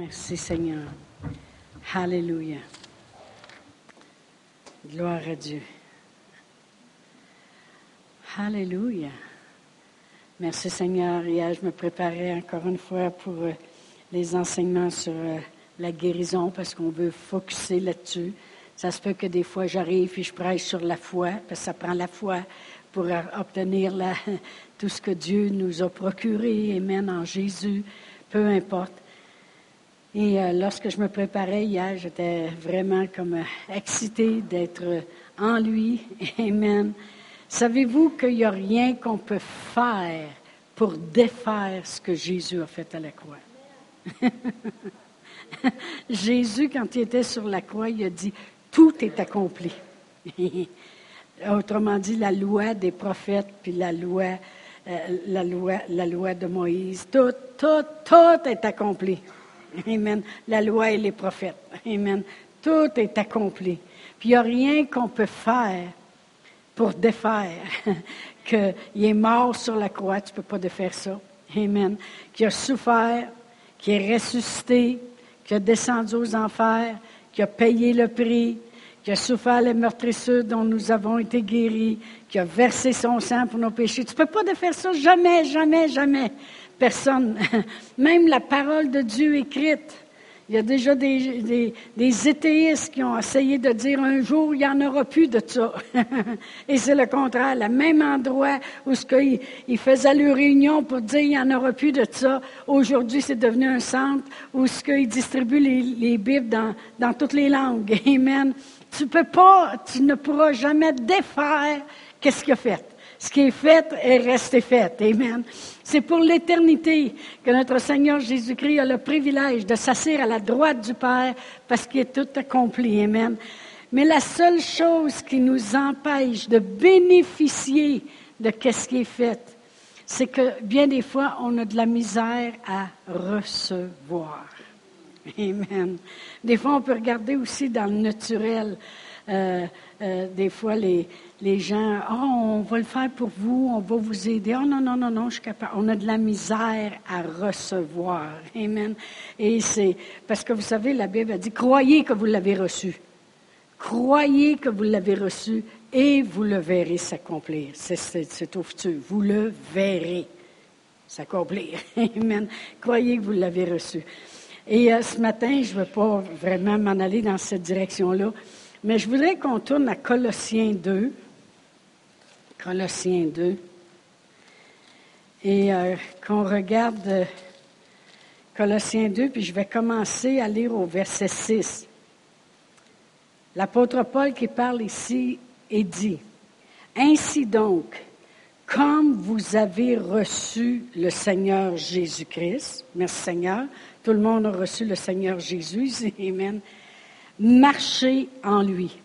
Merci Seigneur. Alléluia. Gloire à Dieu. Alléluia. Merci Seigneur. Hier, je me préparais encore une fois pour euh, les enseignements sur euh, la guérison parce qu'on veut focuser là-dessus. Ça se peut que des fois j'arrive et je prêche sur la foi parce que ça prend la foi pour euh, obtenir tout ce que Dieu nous a procuré. Amen en Jésus. Peu importe. Et euh, lorsque je me préparais hier, j'étais vraiment comme euh, excitée d'être euh, en lui. Amen. Savez-vous qu'il n'y a rien qu'on peut faire pour défaire ce que Jésus a fait à la croix? Jésus, quand il était sur la croix, il a dit, tout est accompli. Autrement dit, la loi des prophètes, puis la loi, la loi, la loi de Moïse, tout, tout, tout est accompli. Amen. La loi et les prophètes. Amen. Tout est accompli. Puis il n'y a rien qu'on peut faire pour défaire. Qu'il est mort sur la croix, tu ne peux pas défaire ça. Amen. Qu'il a souffert, qu'il est ressuscité, qu'il a descendu aux enfers, qu'il a payé le prix, qu'il a souffert les meurtrissures dont nous avons été guéris, qu'il a versé son sang pour nos péchés. Tu ne peux pas défaire ça jamais, jamais, jamais personne, même la parole de Dieu écrite. Il y a déjà des, éthéistes qui ont essayé de dire un jour, il n'y en aura plus de ça. Et c'est le contraire. Le même endroit où ce qu'ils ils faisaient leur réunion pour dire il n'y en aura plus de ça, aujourd'hui c'est devenu un centre où ce qu'ils distribuent les, les Bibles dans toutes les langues. Amen. Tu peux pas, tu ne pourras jamais défaire qu'est-ce qu'il a fait. Ce qui est fait est resté fait. Amen. C'est pour l'éternité que notre Seigneur Jésus-Christ a le privilège de s'asseoir à la droite du Père parce qu'il est tout accompli. Amen. Mais la seule chose qui nous empêche de bénéficier de ce qui est fait, c'est que bien des fois, on a de la misère à recevoir. Amen. Des fois, on peut regarder aussi dans le naturel. Euh, euh, des fois, les, gens, oh, on va le faire pour vous, on va vous aider. Oh non, non, non, non, je suis capable. On a de la misère à recevoir. Amen. Et c'est parce que vous savez, la Bible a dit, croyez que vous l'avez reçu. Croyez que vous l'avez reçu et vous le verrez s'accomplir. C'est au futur. Vous le verrez s'accomplir. Amen. Croyez que vous l'avez reçu. Et euh, ce matin, je ne veux pas vraiment m'en aller dans cette direction-là, mais je voudrais qu'on tourne à Colossiens 2. Colossiens 2. Et euh, qu'on regarde euh, Colossiens 2, puis je vais commencer à lire au verset 6. L'apôtre Paul qui parle ici et dit, Ainsi donc, comme vous avez reçu le Seigneur Jésus-Christ, merci Seigneur, tout le monde a reçu le Seigneur Jésus, Amen, marchez en lui.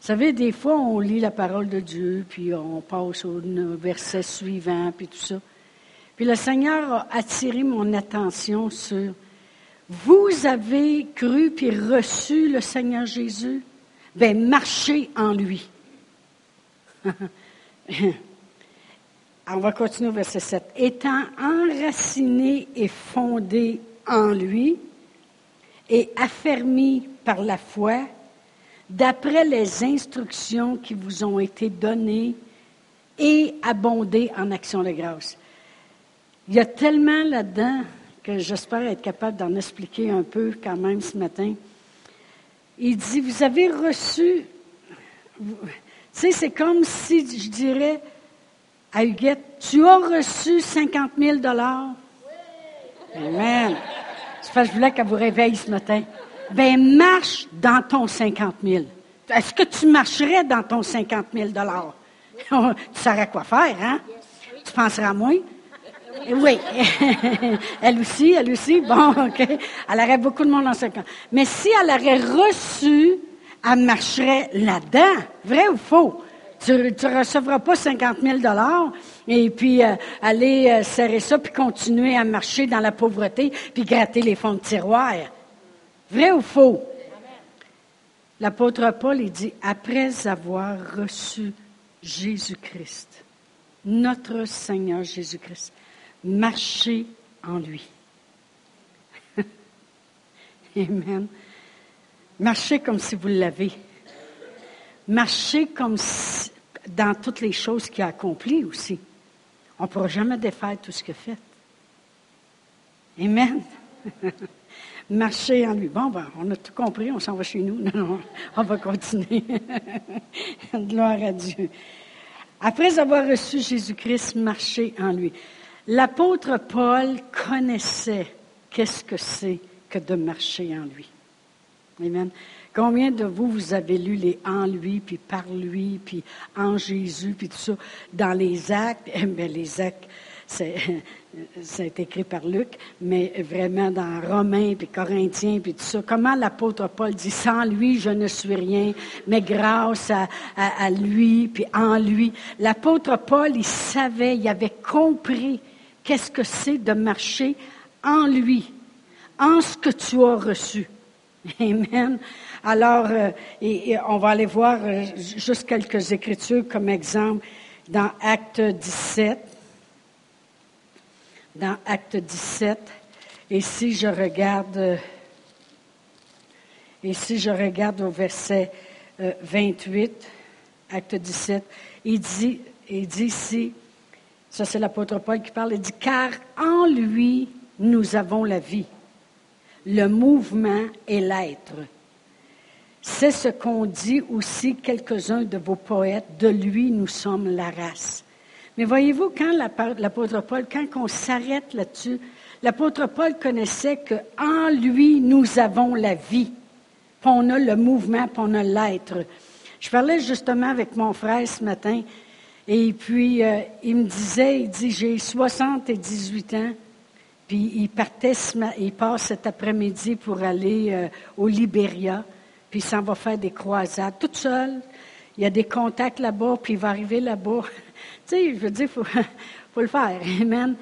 Vous savez, des fois, on lit la parole de Dieu, puis on passe au verset suivant, puis tout ça. Puis le Seigneur a attiré mon attention sur Vous avez cru puis reçu le Seigneur Jésus? Ben, marchez en lui. on va continuer au verset 7. Étant enraciné et fondé en lui et affermi par la foi, d'après les instructions qui vous ont été données et abondées en action de grâce. Il y a tellement là-dedans que j'espère être capable d'en expliquer un peu quand même ce matin. Il dit, vous avez reçu, tu sais, c'est comme si je dirais à Huguette, tu as reçu 50 000 dollars? Amen. Je voulais qu'elle vous réveille ce matin ben marche dans ton 50 000. Est-ce que tu marcherais dans ton 50 000 Tu saurais quoi faire, hein? Tu penseras à moi? Oui. elle aussi, elle aussi. Bon, OK. Elle aurait beaucoup de monde en 50. Mais si elle aurait reçu, elle marcherait là-dedans. Vrai ou faux? Tu ne recevras pas 50 000 et puis euh, aller euh, serrer ça puis continuer à marcher dans la pauvreté puis gratter les fonds de tiroir. Vrai ou faux? L'apôtre Paul, il dit, après avoir reçu Jésus-Christ, notre Seigneur Jésus-Christ, marchez en lui. Amen. Marchez comme si vous l'avez. Marchez comme dans toutes les choses qu'il a accomplies aussi. On ne pourra jamais défaire tout ce qu'il a fait. Amen. Marchez en lui. Bon, ben, on a tout compris, on s'en va chez nous. Non, non, on va continuer. Gloire à Dieu. Après avoir reçu Jésus-Christ, marchez en lui. L'apôtre Paul connaissait qu'est-ce que c'est que de marcher en lui. Amen. Combien de vous, vous avez lu les en lui, puis par lui, puis en Jésus, puis tout ça, dans les actes? Eh bien, les actes, c'est, été écrit par Luc, mais vraiment dans Romains, puis Corinthiens, puis tout ça. Comment l'apôtre Paul dit, sans lui, je ne suis rien, mais grâce à, à lui, puis en lui. L'apôtre Paul, il savait, il avait compris qu'est-ce que c'est de marcher en lui, en ce que tu as reçu. Amen. Alors, euh, on va aller voir euh, juste quelques écritures comme exemple dans Acte 17. Dans Acte 17. Et si je regarde, et si je regarde au verset 28, euh, Acte 17, il dit, il dit ici, ça c'est l'apôtre Paul qui parle, il dit, car en lui nous avons la vie, le mouvement et l'être. C'est ce qu'ont dit aussi quelques-uns de vos poètes. De lui, nous sommes la race. Mais voyez-vous, quand l'apôtre Paul, quand on s'arrête là-dessus, l'apôtre Paul connaissait qu'en lui, nous avons la vie. Puis on a le mouvement, puis on a l'être. Je parlais justement avec mon frère ce matin, et puis euh, il me disait, il dit, j'ai 78 ans, puis il partait, il passe cet après-midi pour aller euh, au Libéria puis il s'en va faire des croisades toute seule. Il y a des contacts là-bas, puis il va arriver là-bas. tu sais, je veux dire, il faut, faut, le faire. Amen.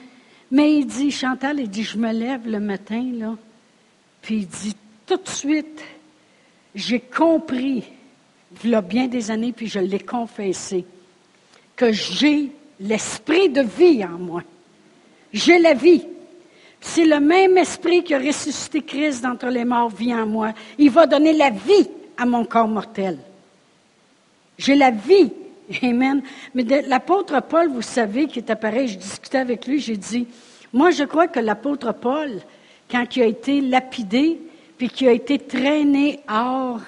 Mais il dit, Chantal, il dit, je me lève le matin, là, puis il dit, tout de suite, j'ai compris, il y a bien des années, puis je l'ai confessé, que j'ai l'esprit de vie en moi. J'ai la vie. C'est le même esprit qui a ressuscité Christ d'entre les morts vit en moi. Il va donner la vie à mon corps mortel. J'ai la vie. Amen. Mais l'apôtre Paul, vous savez, qui est appareil, je discutais avec lui, j'ai dit, moi je crois que l'apôtre Paul, quand il a été lapidé, puis qui a été traîné hors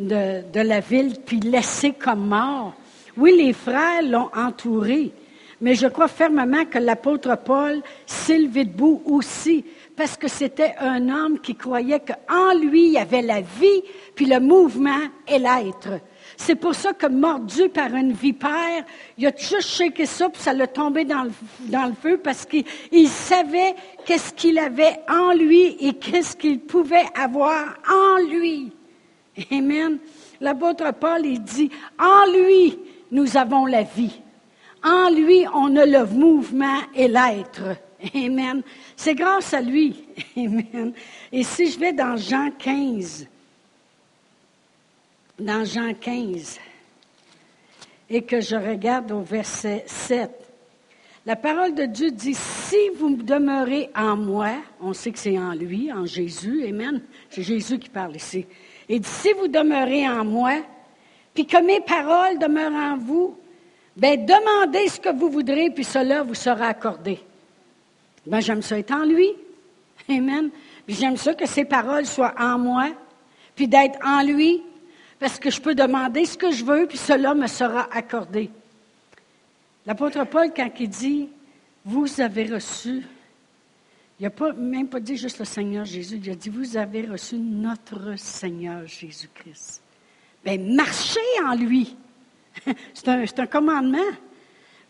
de la ville, puis laissé comme mort, oui, les frères l'ont entouré, mais je crois fermement que l'apôtre Paul s'est levé debout aussi, parce que c'était un homme qui croyait qu'en lui, il y avait la vie, puis le mouvement et l'être. C'est pour ça que mordu par une vipère, il a juste shaké ça, puis ça l'a tombé dans le, dans le feu, parce qu'il savait qu'est-ce qu'il avait en lui et qu'est-ce qu'il pouvait avoir en lui. Amen. L'apôtre Paul, il dit, en lui, nous avons la vie. En lui, on a le mouvement et l'être. Amen. C'est grâce à lui. Amen. Et si je vais dans Jean 15, dans Jean 15, et que je regarde au verset 7, la parole de Dieu dit, si vous demeurez en moi, on sait que c'est en lui, en Jésus, Amen. C'est Jésus qui parle ici. Et dit, si vous demeurez en moi, puis que mes paroles demeurent en vous, ben demandez ce que vous voudrez, puis cela vous sera accordé. Ben j'aime ça être en lui. Amen. Puis j'aime ça que ses paroles soient en moi, puis d'être en lui, parce que je peux demander ce que je veux, puis cela me sera accordé. L'apôtre Paul, quand il dit, vous avez reçu, il n'a pas, même pas dit juste le Seigneur Jésus, il a dit, vous avez reçu notre Seigneur Jésus-Christ. Ben marchez en lui. C'est un, commandement.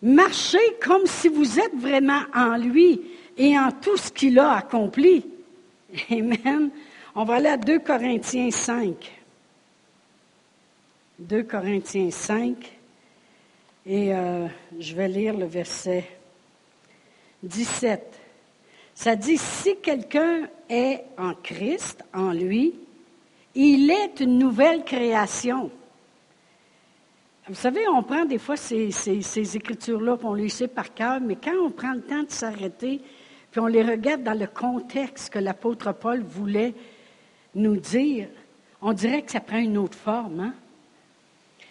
Marchez comme si vous êtes vraiment en lui et en tout ce qu'il a accompli. Amen. On va aller à 2 Corinthiens 5. 2 Corinthiens 5. Et euh, je vais lire le verset 17. Ça dit, si quelqu'un est en Christ, en lui, il est une nouvelle création. Vous savez, on prend des fois ces, écritures-là, puis on les sait par cœur, mais quand on prend le temps de s'arrêter, puis on les regarde dans le contexte que l'apôtre Paul voulait nous dire, on dirait que ça prend une autre forme. Hein?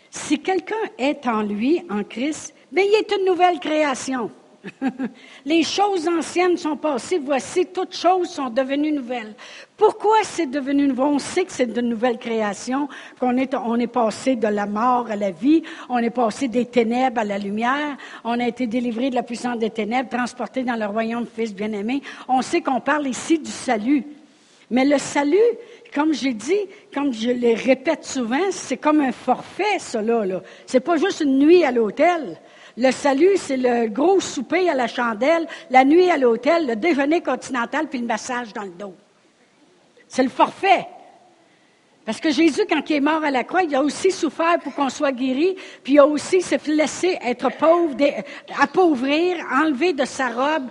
Si quelqu'un est en lui, en Christ, bien, il est une nouvelle création. Les choses anciennes sont passées, voici, toutes choses sont devenues nouvelles. Pourquoi c'est devenu nouveau? On sait que c'est de nouvelles créations, qu'on est, on est passé de la mort à la vie, on est passé des ténèbres à la lumière, on a été délivré de la puissance des ténèbres, transporté dans le royaume Fils bien-aimé. On sait qu'on parle ici du salut. Mais le salut, comme j'ai dit, comme je le répète souvent, c'est comme un forfait, cela. Là. C'est pas juste une nuit à l'hôtel. Le salut, c'est le gros souper à la chandelle, la nuit à l'hôtel, le déjeuner continental, puis le massage dans le dos. C'est le forfait. Parce que Jésus, quand il est mort à la croix, il a aussi souffert pour qu'on soit guéri, puis il a aussi se laissé être pauvre, appauvrir, enlever de sa robe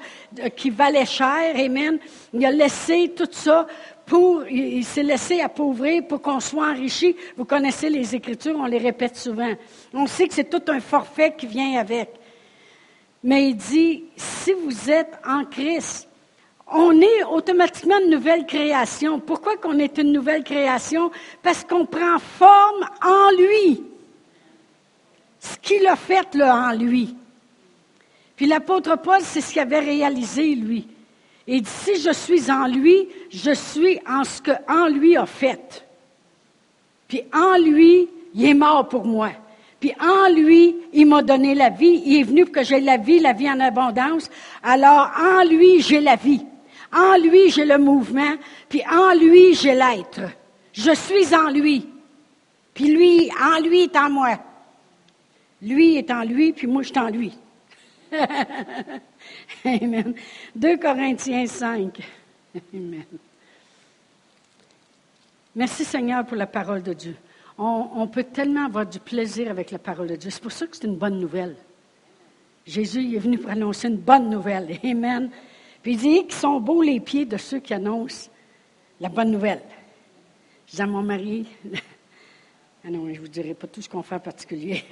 qui valait cher, Amen. Il a laissé tout ça pour, il s'est laissé appauvrir pour qu'on soit enrichi. Vous connaissez les Écritures, on les répète souvent. On sait que c'est tout un forfait qui vient avec. Mais il dit, si vous êtes en Christ, on est automatiquement une nouvelle création. Pourquoi qu'on est une nouvelle création? Parce qu'on prend forme en lui. Ce qu'il a fait là en lui. Puis l'apôtre Paul, c'est ce qu'il avait réalisé, lui. Et dit, si je suis en lui, je suis en ce que en lui a fait. Puis en lui, il est mort pour moi. Puis en lui, il m'a donné la vie. Il est venu pour que j'ai la vie, la vie en abondance. Alors en lui, j'ai la vie. En lui, j'ai le mouvement. Puis en lui, j'ai l'être. Je suis en lui. Puis lui, en lui est en moi. Lui est en lui, puis moi, je suis en lui. Amen. 2 Corinthiens 5. Amen. Merci Seigneur pour la parole de Dieu. On, peut tellement avoir du plaisir avec la parole de Dieu. C'est pour ça que c'est une bonne nouvelle. Jésus est venu pour annoncer une bonne nouvelle. Amen. Puis il dit qu'ils sont beaux les pieds de ceux qui annoncent la bonne nouvelle. Je dis à mon mari, ah non, je ne vous dirai pas tout ce qu'on fait en particulier.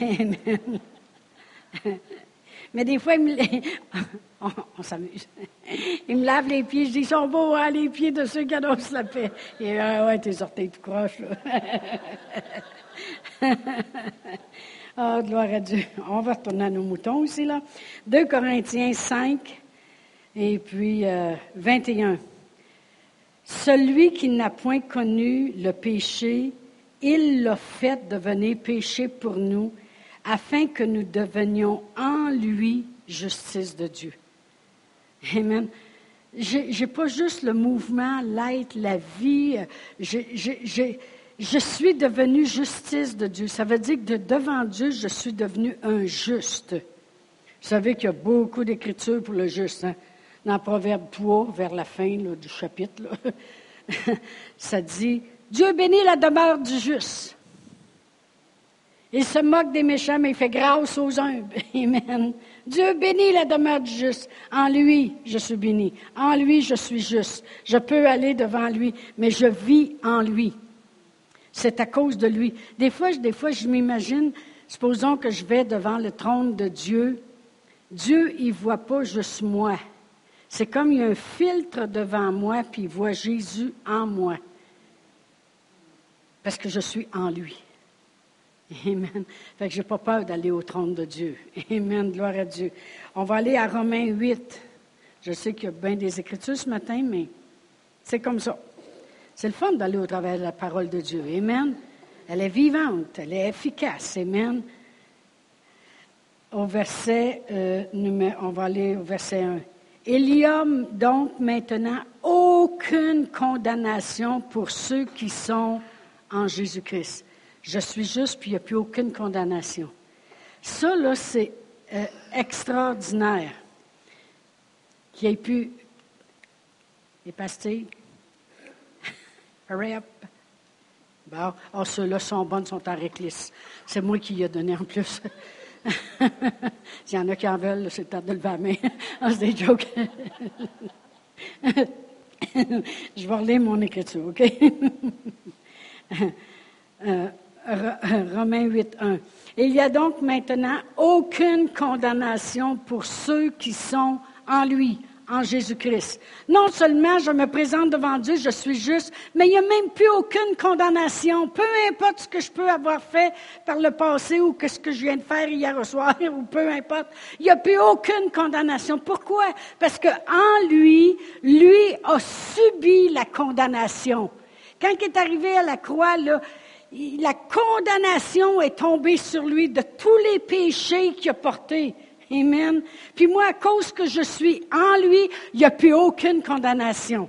Amen. Mais des fois, il me... on, s'amuse. Il me lave les pieds. Je dis, ils sont beaux, hein, les pieds de ceux qui annoncent la paix. Et ah ouais, tes orteils tout croches, là. oh, gloire à Dieu. On va retourner à nos moutons aussi, là. 2 Corinthiens 5 et puis 21. Euh, Celui qui n'a point connu le péché, il l'a fait devenir péché pour nous, afin que nous devenions en lui justice de Dieu. Amen. Je n'ai pas juste le mouvement, l'être, la vie. je suis devenu justice de Dieu. Ça veut dire que de, devant Dieu, je suis devenu un juste. Vous savez qu'il y a beaucoup d'écritures pour le juste. Hein? Dans Proverbe 3, vers la fin du chapitre, ça dit Dieu bénit la demeure du juste. Il se moque des méchants, mais il fait grâce aux humbles. Amen. Dieu bénit la demeure du juste. En lui, je suis béni. En lui, je suis juste. Je peux aller devant lui, mais je vis en lui. C'est à cause de lui. Des fois, des fois, je m'imagine, supposons que je vais devant le trône de Dieu. Dieu, il ne voit pas juste moi. C'est comme il y a un filtre devant moi, puis il voit Jésus en moi. Parce que je suis en lui. Amen. Fait que je n'ai pas peur d'aller au trône de Dieu. Amen. Gloire à Dieu. On va aller à Romains 8. Je sais qu'il y a bien des écritures ce matin, mais c'est comme ça. C'est le fun d'aller au travers de la parole de Dieu. Amen. Elle est vivante, elle est efficace. Amen. Au verset, euh, on va aller au verset 1. Il y a donc maintenant aucune condamnation pour ceux qui sont en Jésus-Christ. Je suis juste, puis il n'y a plus aucune condamnation. Ça, là, c'est euh, extraordinaire. Qui ait pu. Les pastilles. Hurry up. Bon, oh, ceux-là sont bonnes, sont en réclisse. C'est moi qui y ai donné en plus. S'il y en a qui en veulent, c'est le temps de lever la oh, c'est des jokes. Je vais relire mon écriture, OK? euh, Romains 8, 1. Il n'y a donc maintenant aucune condamnation pour ceux qui sont en lui, en Jésus-Christ. Non seulement je me présente devant Dieu, je suis juste, mais il n'y a même plus aucune condamnation. Peu importe ce que je peux avoir fait par le passé ou ce que je viens de faire hier au soir ou peu importe, il n'y a plus aucune condamnation. Pourquoi? Parce que en lui, lui a subi la condamnation. Quand il est arrivé à la croix, là, la condamnation est tombée sur lui de tous les péchés qu'il a portés. Amen. Puis moi, à cause que je suis en lui, il n'y a plus aucune condamnation.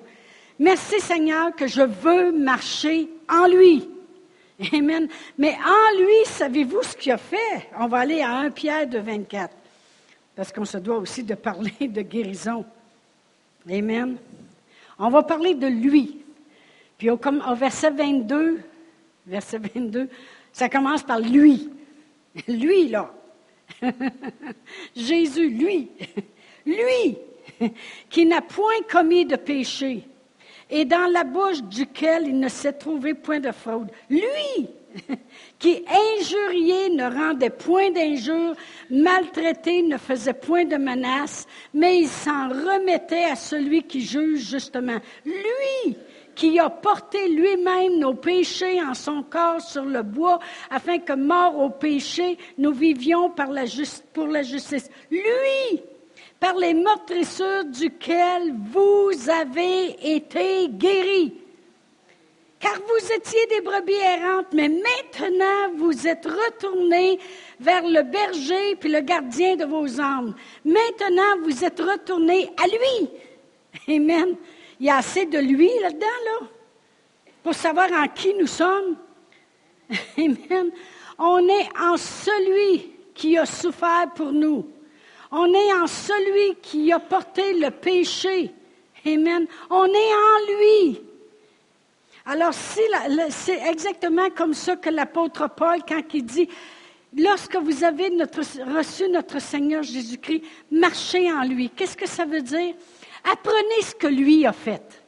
Merci Seigneur que je veux marcher en lui. Amen. Mais en lui, savez-vous ce qu'il a fait? On va aller à 1 Pierre de 24, parce qu'on se doit aussi de parler de guérison. Amen. On va parler de lui. Puis au, verset 22, verset 22, ça commence par lui. Lui, là. Jésus, lui, lui, qui n'a point commis de péché, et dans la bouche duquel il ne s'est trouvé point de fraude. Lui, qui injurié ne rendait point d'injure, maltraité ne faisait point de menaces, mais il s'en remettait à celui qui juge justement. Lui, qui a porté lui-même nos péchés en son corps sur le bois, afin que, mort au péché, nous vivions pour la justice. Lui, par les meurtrissures duquel vous avez été guéris. Car vous étiez des brebis errantes, mais maintenant vous êtes retournés vers le berger puis le gardien de vos âmes. Maintenant vous êtes retournés à lui. Amen. Il y a assez de lui là-dedans, là, pour savoir en qui nous sommes. Amen. On est en celui qui a souffert pour nous. On est en celui qui a porté le péché. Amen. On est en lui. Alors, c'est exactement comme ça que l'apôtre Paul, quand il dit, lorsque vous avez reçu notre Seigneur Jésus-Christ, marchez en lui. Qu'est-ce que ça veut dire? Apprenez ce que lui a fait.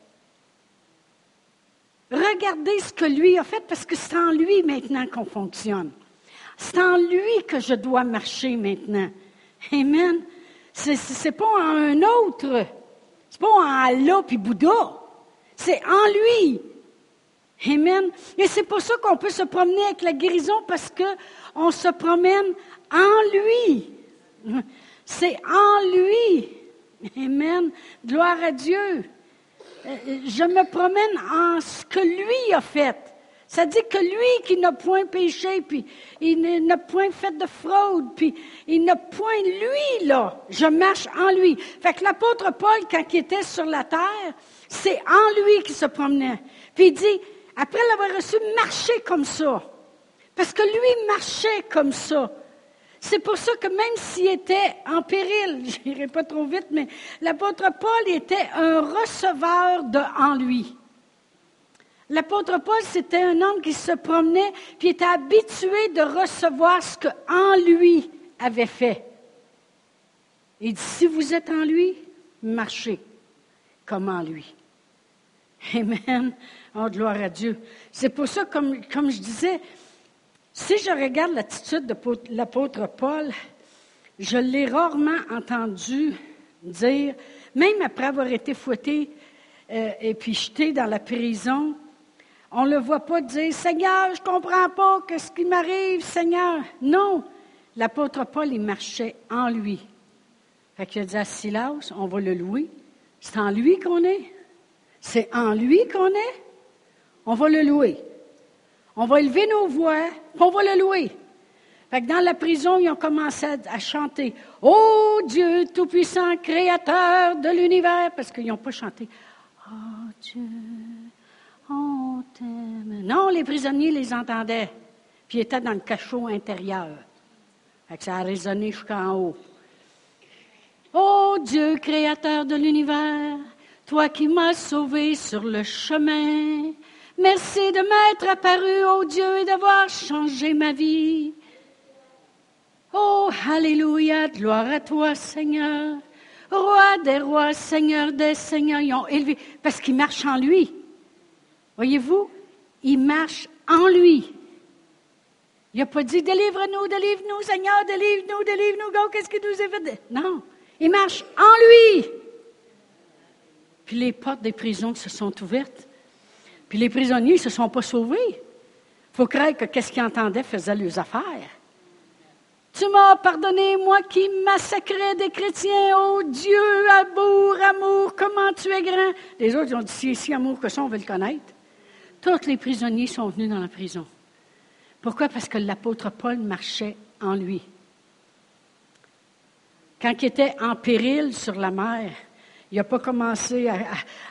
Regardez ce que lui a fait parce que c'est en lui maintenant qu'on fonctionne. C'est en lui que je dois marcher maintenant. Amen. C'est pas en un autre. C'est pas en Allah puis Bouddha. C'est en lui. Amen. Et c'est pour ça qu'on peut se promener avec la guérison parce que on se promène en lui. C'est en lui. Amen. Gloire à Dieu. Euh, je me promène en ce que lui a fait. Ça dit que lui qui n'a point péché, puis il n'a point fait de fraude, puis il n'a point lui, là. Je marche en lui. Fait que l'apôtre Paul, quand il était sur la terre, c'est en lui qu'il se promenait. Puis il dit, après l'avoir reçu, marchez comme ça. Parce que lui marchait comme ça. C'est pour ça que même s'il était en péril, je n'irai pas trop vite, mais l'apôtre Paul était un receveur de en lui. L'apôtre Paul, c'était un homme qui se promenait, puis était habitué de recevoir ce que en lui avait fait. Il dit, si vous êtes en lui, marchez comme en lui. Amen. Oh, gloire à Dieu. C'est pour ça, comme, comme je disais, si je regarde l'attitude de l'apôtre Paul, je l'ai rarement entendu dire, même après avoir été fouetté euh, et puis jeté dans la prison, on ne le voit pas dire Seigneur, je ne comprends pas ce qui m'arrive, Seigneur. Non, l'apôtre Paul, il marchait en lui. Fait qu'il a dit à Silas, on va le louer. C'est en lui qu'on est. C'est en lui qu'on est. On va le louer. On va élever nos voix, on va le louer. Fait que dans la prison, ils ont commencé à, chanter Oh Dieu Tout-Puissant, Créateur de l'univers, parce qu'ils n'ont pas chanté Oh Dieu, on t'aime. Non, les prisonniers les entendaient, puis ils étaient dans le cachot intérieur. Fait que ça a résonné jusqu'en haut. Oh Dieu, Créateur de l'univers, toi qui m'as sauvé sur le chemin, Merci de m'être apparu, ô Dieu, et d'avoir changé ma vie. Oh, Alléluia, gloire à toi, Seigneur. Roi des rois, Seigneur des seigneurs, ils ont élevé, parce qu'il marche en lui. Voyez-vous, il marche en lui. Il n'a pas dit délivre-nous, délivre-nous, Seigneur, délivre-nous, délivre-nous, qu'est-ce que nous est fait? Non, il marche en lui. Puis les portes des prisons se sont ouvertes. Puis les prisonniers ne se sont pas sauvés. Il faut croire que qu'est-ce qu'ils entendaient faisait leurs affaires. Tu m'as pardonné, moi qui massacrais des chrétiens. Oh Dieu, amour, amour, comment tu es grand. Les autres ont dit, si, si amour que ça, on veut le connaître. Tous les prisonniers sont venus dans la prison. Pourquoi? Parce que l'apôtre Paul marchait en lui. Quand il était en péril sur la mer, il n'a pas commencé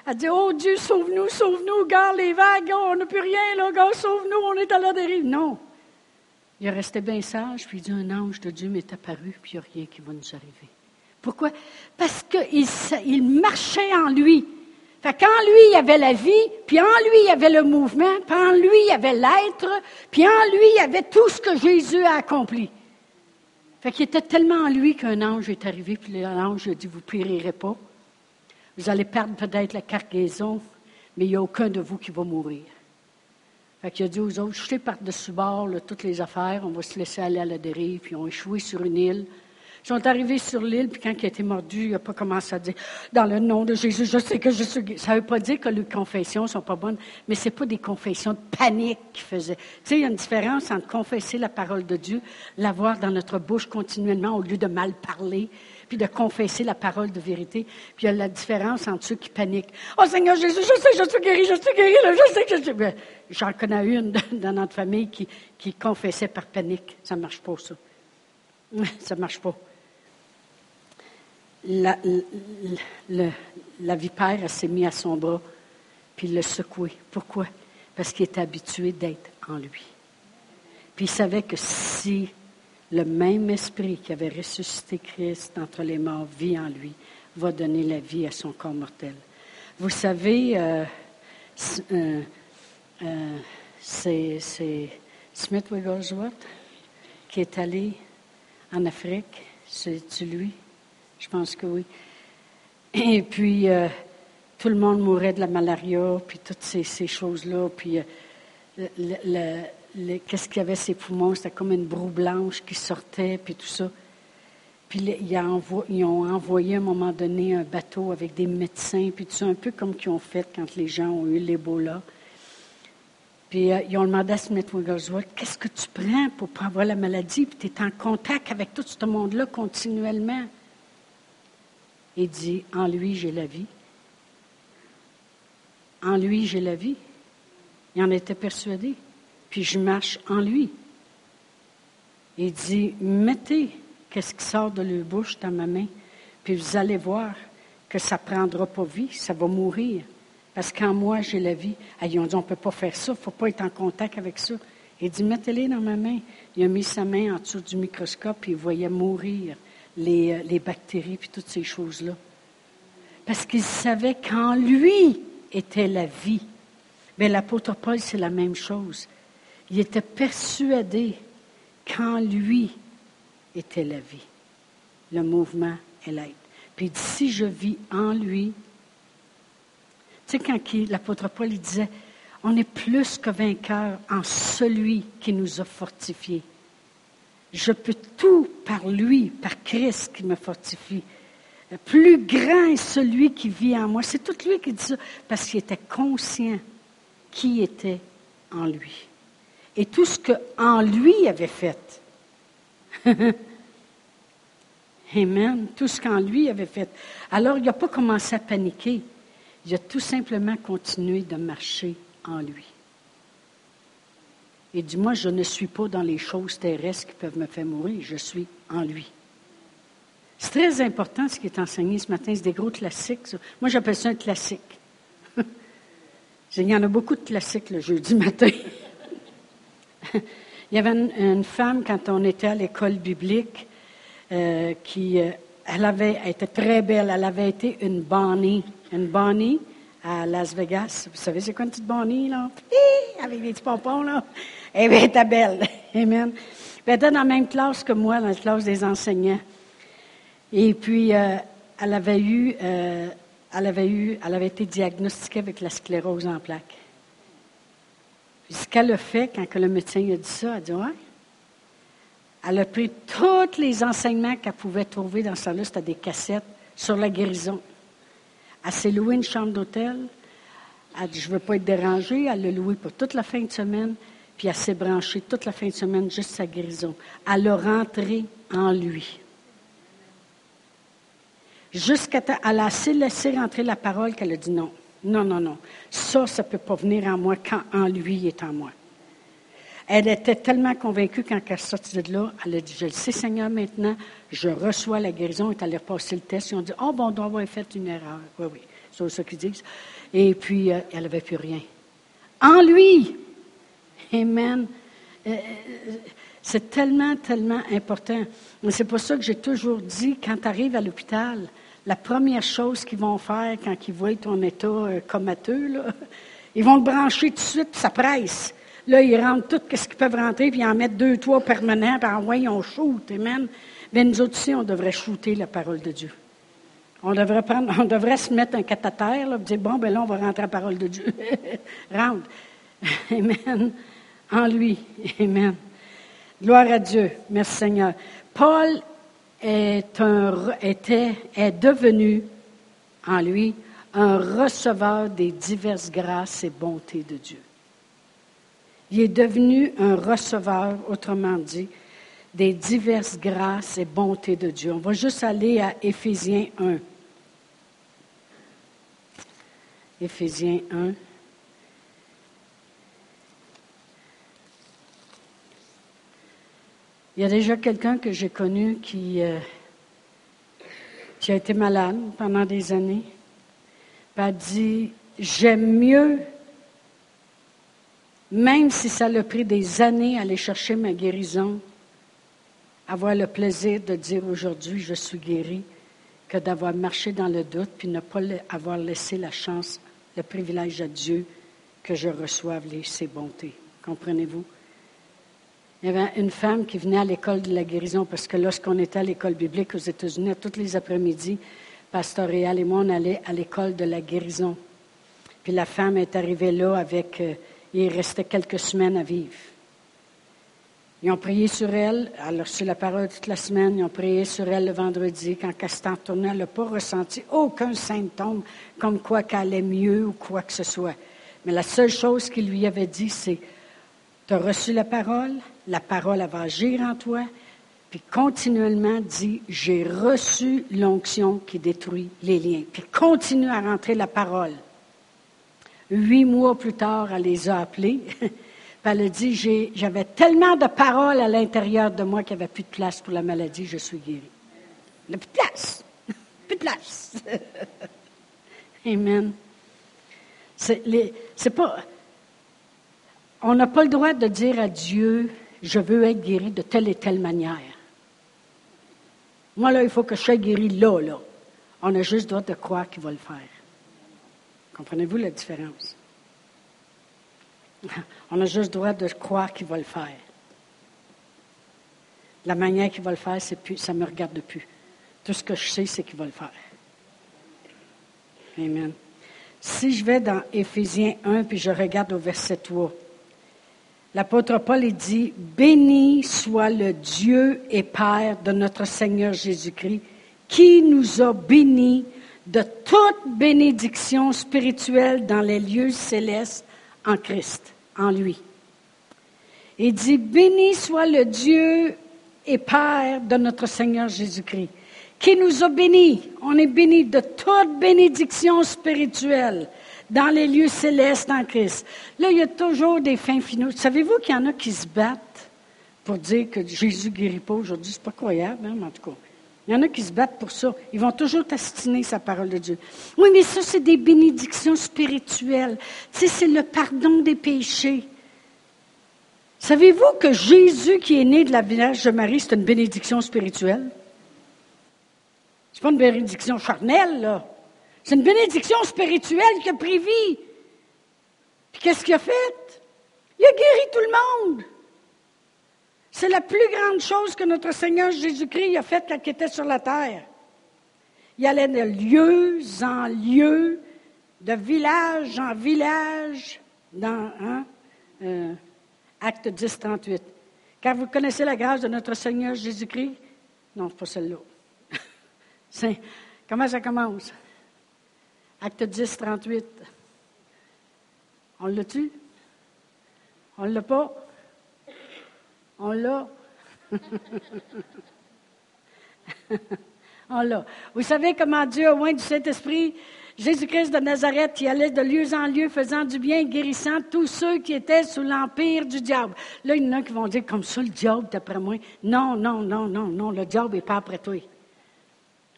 à, dire Oh Dieu, sauve-nous, sauve-nous, garde les vagues, on n'a plus rien, là, gars, sauve-nous, on est à la dérive. Non. Il est resté bien sage, puis il dit Un ange de Dieu m'est apparu, puis il n'y a rien qui va nous arriver. Pourquoi? Parce qu'il il marchait en lui. Fait qu'en lui, il y avait la vie, puis en lui, il y avait le mouvement, puis en lui, il y avait l'être, puis en lui, il y avait tout ce que Jésus a accompli. Fait qu'il était tellement en lui qu'un ange est arrivé, puis l'ange a dit, vous périrez pas. Vous allez perdre peut-être la cargaison, mais il n'y a aucun de vous qui va mourir. Fait qu'il a dit aux autres, jetez par-dessus bord toutes les affaires, on va se laisser aller à la dérive, puis ils ont échoué sur une île. Ils sont arrivés sur l'île, puis quand il a été mordu, il n'a pas commencé à dire Dans le nom de Jésus, je sais que je suis. Ça ne veut pas dire que les confessions ne sont pas bonnes, mais ce n'est pas des confessions de panique qu'il faisait. Tu sais, il y a une différence entre confesser la parole de Dieu, l'avoir dans notre bouche continuellement au lieu de mal parler, puis de confesser la parole de vérité. Puis il y a la différence entre ceux qui paniquent. Oh Seigneur Jésus, je sais je suis guéri, je suis guéri, je sais que je suis. Ben, j'en connais une dans notre famille qui, qui confessait par panique. Ça ne marche pas, ça. Ça ne marche pas la, la, vipère s'est mise à son bras, puis il l'a secoué. Pourquoi? Parce qu'il était habitué d'être en lui. Puis il savait que si le même esprit qui avait ressuscité Christ entre les morts vit en lui, va donner la vie à son corps mortel. Vous savez, euh, euh, euh, c'est Smith Wigglesworth qui est allé en Afrique. C'est lui? Je pense que oui. Et puis, tout le monde mourait de la malaria, puis toutes ces, choses-là. Qu'est-ce qu'il y avait, ses poumons? C'était comme une broue blanche qui sortait, puis tout ça. Puis, ils, ont envoyé à un moment donné un bateau avec des médecins, puis tout ça, un peu comme qu'ils ont fait quand les gens ont eu l'Ebola. Puis euh, ils ont demandé à Smith Wigglesworth, qu'est-ce que tu prends pour pas avoir la maladie? Puis tu es en contact avec tout ce monde-là continuellement et dit, en lui j'ai la vie. En lui j'ai la vie. Il en était persuadé. Puis je marche en lui. Il dit, mettez qu'est-ce qui sort de leur bouche dans ma main, puis vous allez voir que ça ne prendra pas vie, ça va mourir. Parce qu'en moi, j'ai la vie. Ah, ils ont dit, on ne peut pas faire ça, il ne faut pas être en contact avec ça. Il dit, mettez-les dans ma main. Il a mis sa main en dessous du microscope et il voyait mourir les, euh, les bactéries puis toutes ces choses-là. Parce qu'il savait qu'en lui était la vie. Mais l'apôtre Paul, c'est la même chose. Il était persuadé qu'en lui était la vie, le mouvement et l'être. Puis il dit, si je vis en lui, tu sais, quand l'apôtre Paul disait, on est plus que vainqueur en celui qui nous a fortifiés. Je peux tout par lui, par Christ qui me fortifie. Plus grand est celui qui vit en moi. C'est tout lui qui dit ça, parce qu'il était conscient qui était en lui. Et tout ce qu'en lui avait fait. Amen. Tout ce qu'en lui avait fait. Alors, il n'a pas commencé à paniquer. Il a tout simplement continué de marcher en lui. Et dit, moi, je ne suis pas dans les choses terrestres qui peuvent me faire mourir, je suis en lui. C'est très important ce qui est enseigné ce matin, c'est des gros classiques. Moi, j'appelle ça un classique. Il y en a beaucoup de classiques le jeudi matin. Il y avait une, femme, quand on était à l'école biblique, euh, qui, euh, elle avait été très belle. Elle avait été une bonnie. Une bonnie, à Las Vegas. Vous savez, c'est quoi une petite bonnie, là? avec des petits pompons, là. Eh elle était belle. Amen. Elle était dans la même classe que moi, dans la classe des enseignants. Et puis, euh, elle avait eu, elle avait eu, elle avait été diagnostiquée avec la sclérose en plaques. Puis ce qu'elle a fait quand le médecin a dit ça, elle a dit ouais. Elle a pris tous les enseignements qu'elle pouvait trouver dans ça là, c'était des cassettes sur la guérison. Elle s'est louée une chambre d'hôtel. Elle dit, je ne veux pas être dérangée. Elle l'a louée pour toute la fin de semaine. Puis elle s'est branchée toute la fin de semaine, juste sa guérison. Elle a rentré en lui. Jusqu'à elle a assez laissé rentrer la parole qu'elle a dit non. Non, non, non. Ça, ça ne peut pas venir en moi quand en lui est en moi. Elle était tellement convaincue quand elle est sortie de là, elle a dit, je le sais Seigneur maintenant, je reçois la guérison, elle est allée repasser le test, ils ont dit, oh bon, on doit avoir fait une erreur. Oui, oui, c'est ça qu'ils disent. Et puis, euh, elle n'avait plus rien. En lui! Amen. Euh, euh, c'est tellement, tellement important. C'est pour ça que j'ai toujours dit, quand tu arrives à l'hôpital, la première chose qu'ils vont faire quand ils voient ton état euh, comateux, là, ils vont te brancher tout de suite, puis ça presse. Là, ils rentrent tout ce qu'ils peuvent rentrer, puis ils en mettent deux, trois permanents, puis en ouais, on shoot, amen. Mais nous autres aussi, on devrait shooter la parole de Dieu. On devrait, prendre, on devrait se mettre un cathéter, là, dire, bon, ben là, on va rentrer la parole de Dieu. Rentre. Amen. En lui. Amen. Gloire à Dieu. Merci Seigneur. Paul est, devenu en lui un receveur des diverses grâces et bontés de Dieu. Il est devenu un receveur, autrement dit, des diverses grâces et bontés de Dieu. On va juste aller à Éphésiens 1. Éphésiens 1. Il y a déjà quelqu'un que j'ai connu qui, euh, a été malade pendant des années. Puis a dit, j'aime mieux, même si ça l'a pris des années aller chercher ma guérison, avoir le plaisir de dire aujourd'hui je suis guéri, que d'avoir marché dans le doute, puis ne pas avoir laissé la chance, le privilège à Dieu que je reçoive ses bontés. Comprenez-vous? Il y avait une femme qui venait à l'école de la guérison parce que lorsqu'on était à l'école biblique aux États-Unis, tous les après-midi, Pasteur Réal et moi, on allait à l'école de la guérison. Puis la femme est arrivée là avec, euh, il restait quelques semaines à vivre. Ils ont prié sur elle, elle a reçu la parole toute la semaine, ils ont prié sur elle le vendredi. Quand Castan tournait, elle n'a pas ressenti aucun symptôme comme quoi qu'elle allait mieux ou quoi que ce soit. Mais la seule chose qu'il lui avait dit, c'est, tu as reçu la parole, la parole va agir en toi, puis continuellement dit, j'ai reçu l'onction qui détruit les liens. Puis continue à rentrer la parole. Huit mois plus tard, elle les a appelés. elle a dit, j'avais tellement de paroles à l'intérieur de moi qu'il n'y avait plus de place pour la maladie, je suis guérie. Il n'y plus de place. plus de place. Amen. C'est pas. On n'a pas le droit de dire à Dieu, je veux être guéri de telle et telle manière. Moi, là, il faut que je sois guéri là, là. On a juste le droit de croire qu'il va le faire. Comprenez-vous la différence? On a juste le droit de croire qu'il va le faire. La manière qu'il va le faire, ça ne me regarde plus. Tout ce que je sais, c'est qu'il va le faire. Amen. Si je vais dans Éphésiens 1, puis je regarde au verset 3, L'apôtre Paul dit, Béni soit le Dieu et Père de notre Seigneur Jésus-Christ, qui nous a bénis de toute bénédiction spirituelle dans les lieux célestes en Christ, en lui. Il dit, Béni soit le Dieu et Père de notre Seigneur Jésus-Christ, qui nous a bénis. On est bénis de toute bénédiction spirituelle dans les lieux célestes en Christ. Là, il y a toujours des fins finaux. Savez-vous qu'il y en a qui se battent pour dire que Jésus ne guérit pas aujourd'hui? C'est pas croyable, hein, en tout cas. Il y en a qui se battent pour ça. Ils vont toujours tastiner sa parole de Dieu. Oui, mais ça, c'est des bénédictions spirituelles. Tu sais, c'est le pardon des péchés. Savez-vous que Jésus, qui est né de la Vierge de Marie, c'est une bénédiction spirituelle? C'est pas une bénédiction charnelle, là. C'est une bénédiction spirituelle qui a pris vie. Puis qu'est-ce qu'il a fait? Il a guéri tout le monde. C'est la plus grande chose que notre Seigneur Jésus-Christ a faite quand il était sur la terre. Il allait de lieu en lieu, de village en village, dans hein, euh, Acte 10, 38. Car vous connaissez la grâce de notre Seigneur Jésus-Christ? Non, pas celle-là. comment ça commence? Acte 10, 38. On l'a-tu? On l'a pas? On l'a? On l'a. Vous savez comment Dieu, au moins du Saint-Esprit, Jésus-Christ de Nazareth qui allait de lieu en lieu faisant du bien, guérissant tous ceux qui étaient sous l'empire du diable. Là, il y en a qui vont dire comme ça, le diable est après moi. Non, non, non, non, non, le diable n'est pas après toi.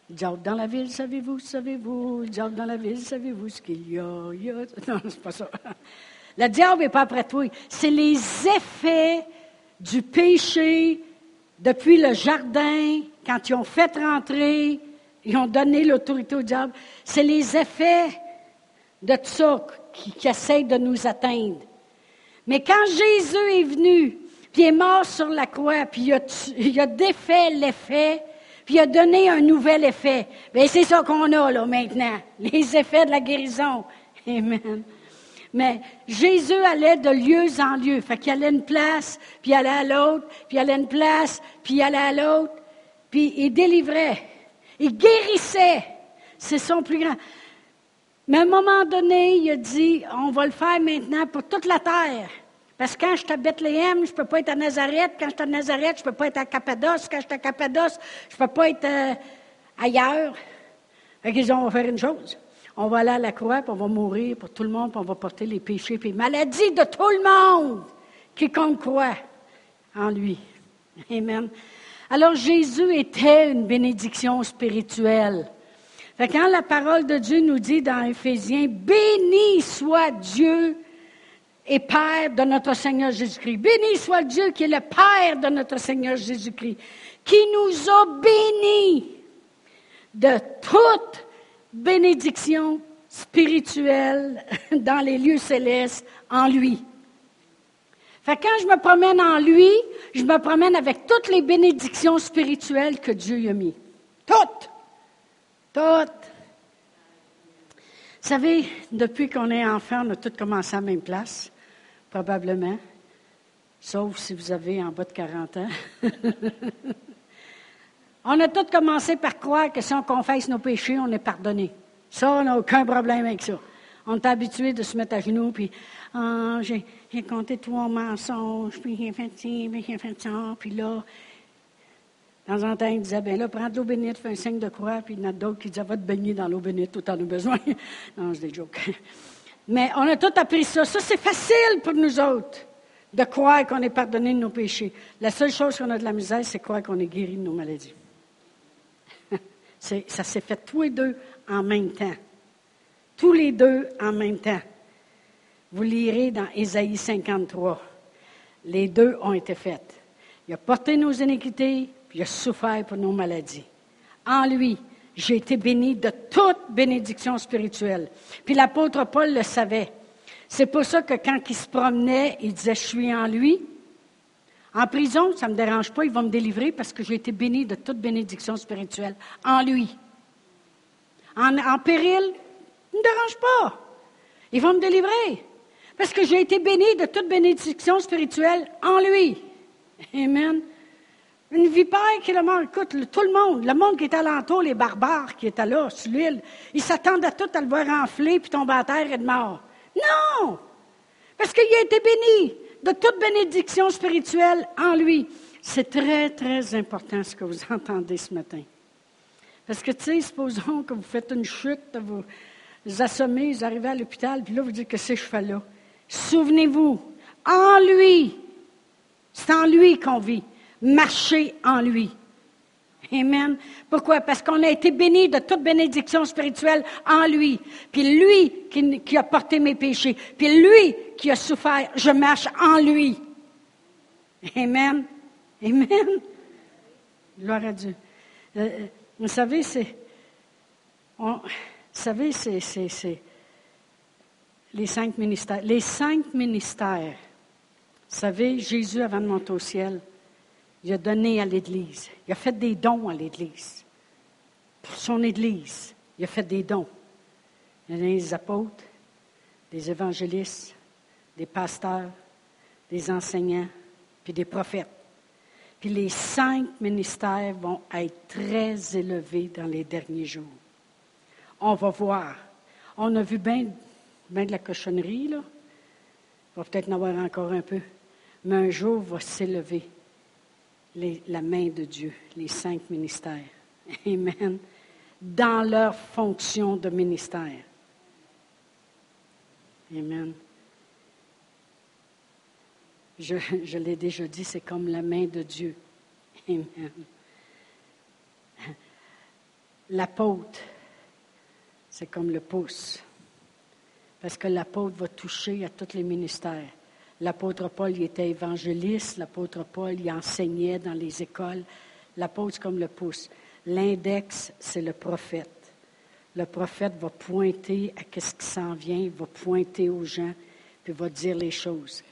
Le diable dans la ville, savez-vous, savez-vous, le diable dans la ville, savez-vous ce qu'il y a, Non, c'est pas ça. Le diable n'est pas après toi. C'est les effets du péché depuis le jardin, quand ils ont fait rentrer ils ont donné l'autorité au diable. C'est les effets de ça qui, essayent de nous atteindre. Mais quand Jésus est venu, puis est mort sur la croix, puis il a, il a défait l'effet, puis il a donné un nouvel effet. Bien, c'est ça qu'on a là maintenant, les effets de la guérison. Amen. Mais Jésus allait de lieu en lieu. Fait qu'il allait une place, puis il allait à l'autre, puis il allait une place, puis il allait à l'autre, puis il délivrait. Il guérissait. C'est son plus grand. Mais à un moment donné, il a dit, on va le faire maintenant pour toute la terre. Parce que quand je suis à Bethléem, je ne peux pas être à Nazareth. Quand je suis à Nazareth, je ne peux pas être à Cappadoce. Quand je suis à Cappadoce, je ne peux pas être euh, ailleurs. Fait qu'ils ont, on va faire une chose. On va aller à la croix, puis on va mourir pour tout le monde, puis on va porter les péchés et les maladies de tout le monde qui compte croit en lui. Amen. Alors Jésus était une bénédiction spirituelle. quand la parole de Dieu nous dit dans Éphésiens, béni soit Dieu et Père de notre Seigneur Jésus-Christ. Béni soit Dieu qui est le Père de notre Seigneur Jésus-Christ, qui nous a bénis de toute bénédiction spirituelle dans les lieux célestes en lui. Fait quand je me promène en lui, je me promène avec toutes les bénédictions spirituelles que Dieu a mis. Toutes! Toutes! Vous savez, depuis qu'on est enfant, on a tous commencé à la même place, probablement. Sauf si vous avez en bas de 40 ans. on a tous commencé par croire que si on confesse nos péchés, on est pardonné. Ça, on n'a aucun problème avec ça. On est habitué de se mettre à genoux, puis ah, j'ai, compté trois mensonges, puis j'ai fait ci, puis j'ai fait ça, puis là, dans un temps, il disait, ben là, prends de l'eau bénite, fais un signe de croix, puis il y en a d'autres qui disaient, va te baigner dans l'eau bénite, tout en a besoin. non, c'est des jokes. Mais on a tout appris ça. Ça, c'est facile pour nous autres de croire qu'on est pardonné de nos péchés. La seule chose qu'on a de la misère, c'est croire qu'on est guéri de nos maladies. ça s'est fait tous les deux en même temps. Tous les deux en même temps. Vous lirez dans Ésaïe 53. Les deux ont été faites. Il a porté nos iniquités, puis il a souffert pour nos maladies. En lui, j'ai été béni de toute bénédiction spirituelle. Puis l'apôtre Paul le savait. C'est pour ça que quand il se promenait, il disait, je suis en lui. En prison, ça ne me dérange pas, il va me délivrer parce que j'ai été béni de toute bénédiction spirituelle en lui. En, en péril, ne me dérange pas. Il va me délivrer. Parce que j'ai été béni de toute bénédiction spirituelle en lui. Amen. Une vipère qui le mange. Écoute, tout le monde, le monde qui est alentour, les barbares qui étaient là, sur l'île, ils s'attendent à tout à le voir enfler puis tomber à terre et de mort. Non! Parce qu'il a été béni de toute bénédiction spirituelle en lui. C'est très, très important ce que vous entendez ce matin. Parce que, tu sais, supposons que vous faites une chute, vous, vous assommez, vous arrivez à l'hôpital, puis là, vous dites que c'est je là. Souvenez-vous, en lui, c'est en lui qu'on vit. Marchez en lui. Amen. Pourquoi? Parce qu'on a été béni de toute bénédiction spirituelle en lui. Puis lui qui, a porté mes péchés. Puis lui qui a souffert, je marche en lui. Amen. Amen. Gloire à Dieu. Euh, euh, vous savez, c'est. vous savez, c'est les cinq ministères. Les cinq ministères. Vous savez, Jésus, avant de monter au ciel, il a donné à l'Église. Il a fait des dons à l'Église. Pour son Église, il a fait des dons. Il a donné des apôtres, des évangélistes, des pasteurs, des enseignants, puis des prophètes. Puis les cinq ministères vont être très élevés dans les derniers jours. On va voir On a vu bien de la cochonnerie, là. Il va peut-être en avoir encore un peu. Mais un jour va s'élever la main de Dieu, les cinq ministères. Amen. Dans leur fonction de ministère. Amen. Je, je l'ai déjà dit, c'est comme la main de Dieu. Amen. L'apôtre, c'est comme le pouce. Parce que l'apôtre va toucher à tous les ministères. L'apôtre Paul, il était évangéliste. L'apôtre Paul, il enseignait dans les écoles. L'apôtre, comme le pouce. L'index, c'est le prophète. Le prophète va pointer à ce qui s'en vient, va pointer aux gens, puis va dire les choses.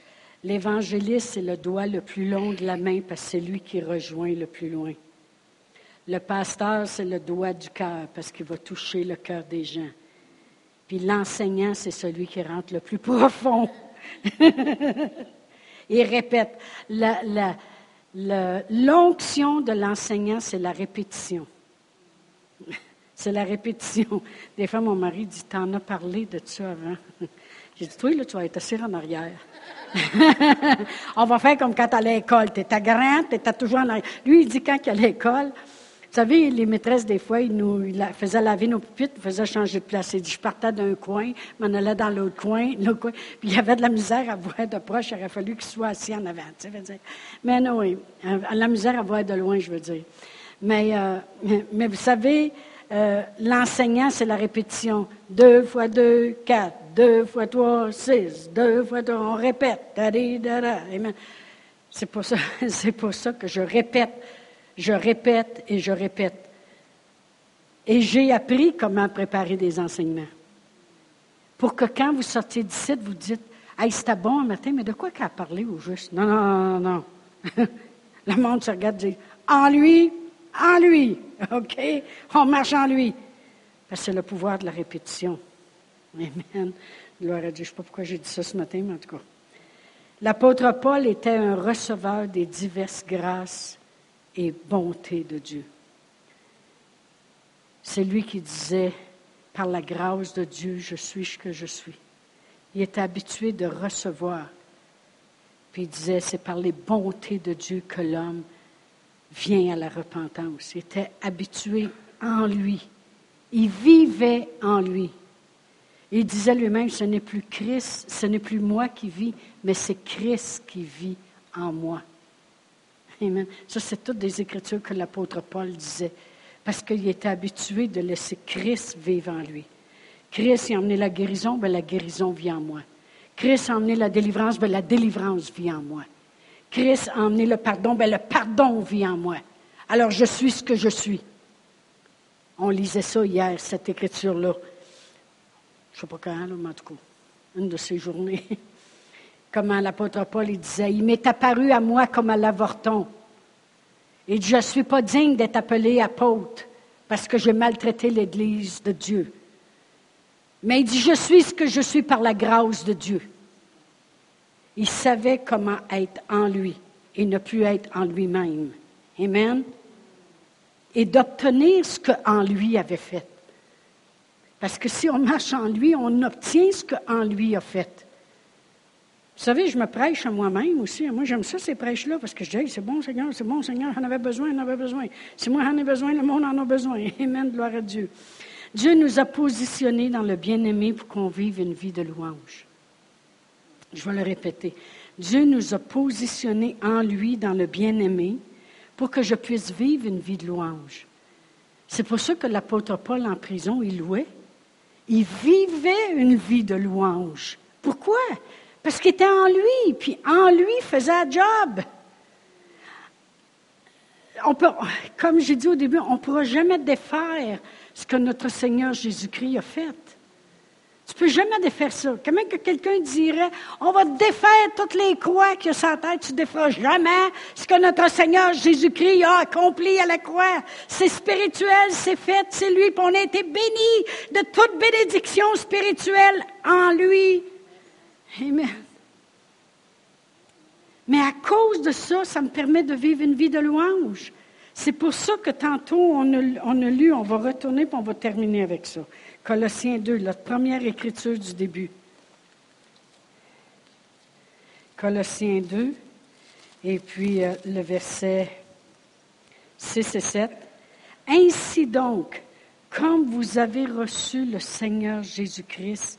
L'évangéliste, c'est le doigt le plus long de la main parce que c'est lui qui rejoint le plus loin. Le pasteur, c'est le doigt du cœur parce qu'il va toucher le cœur des gens. Puis l'enseignant, c'est celui qui rentre le plus profond. Il répète. L'onction de l'enseignant, c'est la répétition. C'est la répétition. Des fois, mon mari dit T'en as parlé de ça avant. J'ai dit Toi, là, tu vas être assis en arrière. On va faire comme quand à l'école. Tu étais grande, tu étais toujours en arrière. Lui, il dit quand il à l'école, vous savez, les maîtresses, des fois, ils nous faisaient laver nos pupitres, ils faisaient changer de place. Dit, je partais d'un coin, m'en allais dans l'autre coin, l'autre coin. Puis il y avait de la misère à voir de proche, il aurait fallu qu'il soit assis en avant. Tu sais, mais non, oui, euh, la misère à voir de loin, je veux dire. Mais, euh, mais, vous savez, euh, l'enseignant, c'est la répétition. Deux fois deux, quatre. Deux fois trois, six. Deux fois trois, on répète. C'est pour ça, c'est pour ça que je répète je répète et je répète. Et j'ai appris comment préparer des enseignements. Pour que quand vous sortiez d'ici, vous dites Hey, c'était bon un matin, mais de quoi qu'elle a parlé au juste? Non, non, non, non. Le monde se regarde et dit En lui, en lui. OK? On marche en lui. Parce que c'est le pouvoir de la répétition. Amen. Gloire à Dieu. Je ne sais pas pourquoi j'ai dit ça ce matin, mais en tout cas. L'apôtre Paul était un receveur des diverses grâces et bonté de Dieu. C'est lui qui disait, par la grâce de Dieu, je suis ce que je suis. Il était habitué de recevoir. Puis il disait, c'est par les bontés de Dieu que l'homme vient à la repentance. Il était habitué en lui. Il vivait en lui. Il disait lui-même, ce n'est plus Christ, ce n'est plus moi qui vis, mais c'est Christ qui vit en moi. Ça, c'est toutes des écritures que l'apôtre Paul disait, parce qu'il était habitué de laisser Christ vivre en lui. Christ a emmené la guérison, bien, la guérison vit en moi. Christ a emmené la délivrance, bien, la délivrance vit en moi. Christ a emmené le pardon, bien, le pardon vit en moi. Alors, je suis ce que je suis. On lisait ça hier, cette écriture-là. Je ne sais pas quand, là, mais en tout cas, une de ces journées. comment l'apôtre Paul disait, il m'est apparu à moi comme à l'avorton. Et je ne suis pas digne d'être appelé apôtre parce que j'ai maltraité l'Église de Dieu. Mais il dit, je suis ce que je suis par la grâce de Dieu. Il savait comment être en lui et ne plus être en lui-même. Amen. Et d'obtenir ce qu'en lui avait fait. Parce que si on marche en lui, on obtient ce qu'en lui a fait. Vous savez, je me prêche à moi-même aussi. Moi, j'aime ça, ces prêches-là, parce que je dis, c'est bon, Seigneur, c'est bon, Seigneur, j'en avais besoin, j'en avais besoin. Si moi j'en ai besoin, le monde en a besoin. Amen, gloire à Dieu. Dieu nous a positionnés dans le bien-aimé pour qu'on vive une vie de louange. Je vais le répéter. Dieu nous a positionnés en lui dans le bien-aimé pour que je puisse vivre une vie de louange. C'est pour ça que l'apôtre Paul en prison, il louait. Il vivait une vie de louange. Pourquoi? Parce qu'il était en lui, puis en lui faisait un job. Comme j'ai dit au début, on ne pourra jamais défaire ce que notre Seigneur Jésus-Christ a fait. Tu ne peux jamais défaire ça. Comment que quelqu'un dirait, on va défaire toutes les croix qu'il y a sur la tête, tu ne déferas jamais ce que notre Seigneur Jésus-Christ a accompli à la croix. C'est spirituel, c'est fait, c'est lui, puis on a été bénis de toute bénédiction spirituelle en lui. Amen. Mais à cause de ça, ça me permet de vivre une vie de louange. C'est pour ça que tantôt, on a, lu, on va retourner puis on va terminer avec ça. Colossiens 2, la première écriture du début. Colossiens 2, et puis euh, le verset 6 et 7. Ainsi donc, comme vous avez reçu le Seigneur Jésus-Christ,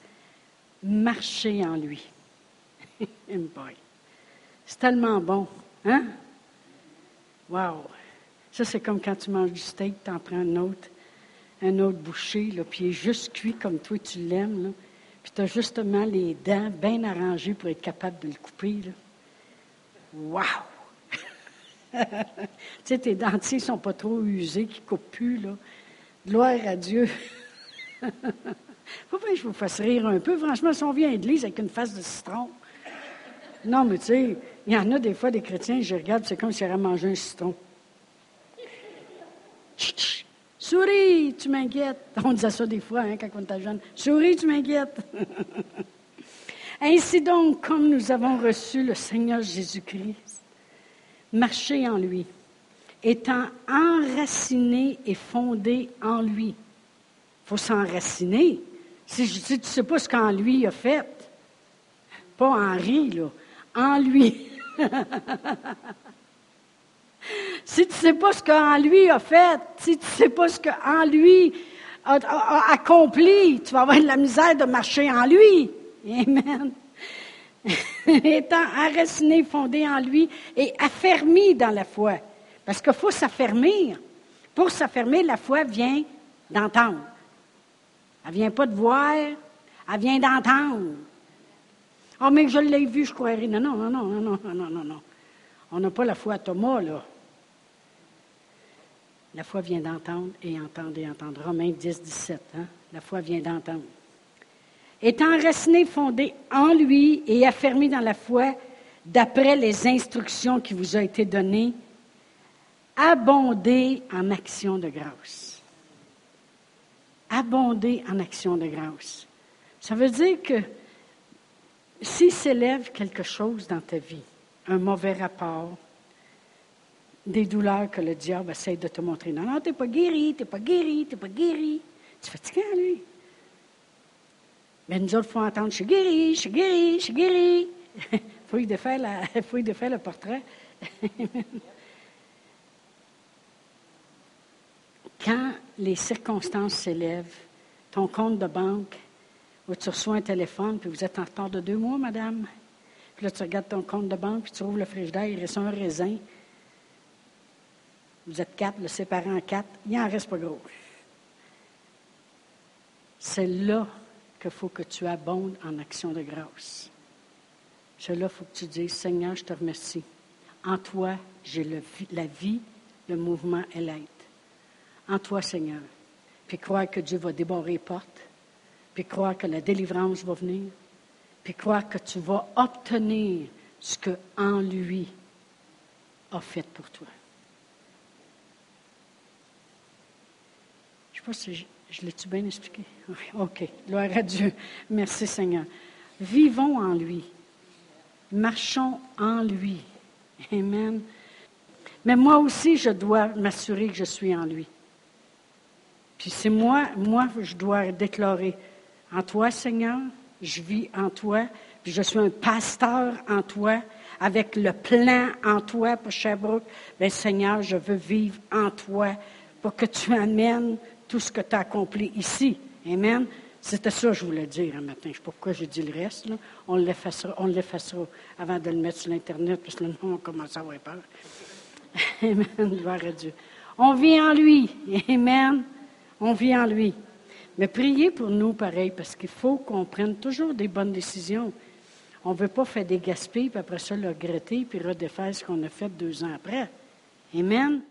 marchez en lui. c'est tellement bon, hein? Wow! Ça, c'est comme quand tu manges du steak, tu en prends un autre, un autre bouchée, puis il est juste cuit comme toi tu l'aimes, puis tu as justement les dents bien arrangées pour être capable de le couper. Wow! tu sais, tes dentiers ne sont pas trop usés, qui ne coupent plus, là. Gloire à Dieu. Pourquoi je vous fasse rire un peu? Franchement, si on vient à l'église avec une face de citron. Non, mais tu sais, il y en a des fois des chrétiens, je regarde, c'est comme s'ils avaient mangé un citron. Souris, tu m'inquiètes. On disait ça des fois hein, quand on était jeune. Souris, tu m'inquiètes. Ainsi donc, comme nous avons reçu le Seigneur Jésus-Christ, marchez en lui, étant enraciné et fondé en lui. Il faut s'enraciner. Si, tu ne sais pas ce qu'en lui a fait, pas Henri, là, en lui. si tu ne sais pas ce qu'en lui a fait, si tu ne sais pas ce qu'en lui a, accompli, tu vas avoir de la misère de marcher en lui. Amen. Étant enraciné, fondé en lui et affermi dans la foi. Parce qu'il faut s'affermir. Pour s'affermir, la foi vient d'entendre. Elle vient pas de voir, elle vient d'entendre. Oh, mais je l'ai vu, je croirais. Non, non, non, non, non, non, non, non. On n'a pas la foi à Thomas, là. La foi vient d'entendre et entendre et entendre. Romains 10, 17. Hein? La foi vient d'entendre étant enraciné, fondé en lui et affermi dans la foi, d'après les instructions qui vous ont été données, abondez en action de grâce. Abondez en action de grâce. Ça veut dire que s'il s'élève quelque chose dans ta vie, un mauvais rapport, des douleurs que le diable essaie de te montrer. Non, non, tu n'es pas guéri, tu n'es pas guéri, tu n'es pas guéri. Tu fais fatigué, lui. Mais nous autres, il faut entendre, je suis guéri, je suis guéri, je suis guéri. Il faut y défaire le portrait. Quand les circonstances s'élèvent, ton compte de banque, tu reçois un téléphone, puis vous êtes en retard de deux mois, madame. Puis là, tu regardes ton compte de banque, puis tu ouvres le frigidaire, il reste un raisin. Vous êtes quatre, le séparé en quatre, il n'en reste pas gros. C'est là qu'il faut que tu abondes en action de grâce. C'est là il faut que tu dises, Seigneur, je te remercie. En toi, j'ai la vie, le mouvement et l'être. En toi, Seigneur. Puis croire que Dieu va débarrer les portes. Puis croire que la délivrance va venir. Puis croire que tu vas obtenir ce que en lui a fait pour toi. Je ne sais pas si je l'ai-tu bien expliqué? OK. Gloire à Dieu. Merci Seigneur. Vivons en lui. Marchons en lui. Amen. Mais moi aussi, je dois m'assurer que je suis en lui. Puis c'est moi, moi, je dois déclarer en toi, Seigneur, je vis en toi, puis je suis un pasteur en toi, avec le plan en toi pour Sherbrooke. Bien, Seigneur, je veux vivre en toi pour que tu amènes tout ce que tu as accompli ici. Amen. C'était ça que je voulais dire un matin. Je ne sais pas pourquoi j'ai dit le reste. On l'effacera, on avant de le mettre sur l'Internet, parce que le monde commence à avoir peur. Amen. Gloire à Dieu. On vit en lui. Amen. On vit en lui. Mais priez pour nous pareil, parce qu'il faut qu'on prenne toujours des bonnes décisions. On ne veut pas faire des gaspilles, puis après ça le regretter, puis redéfaire ce qu'on a fait deux ans après. Amen.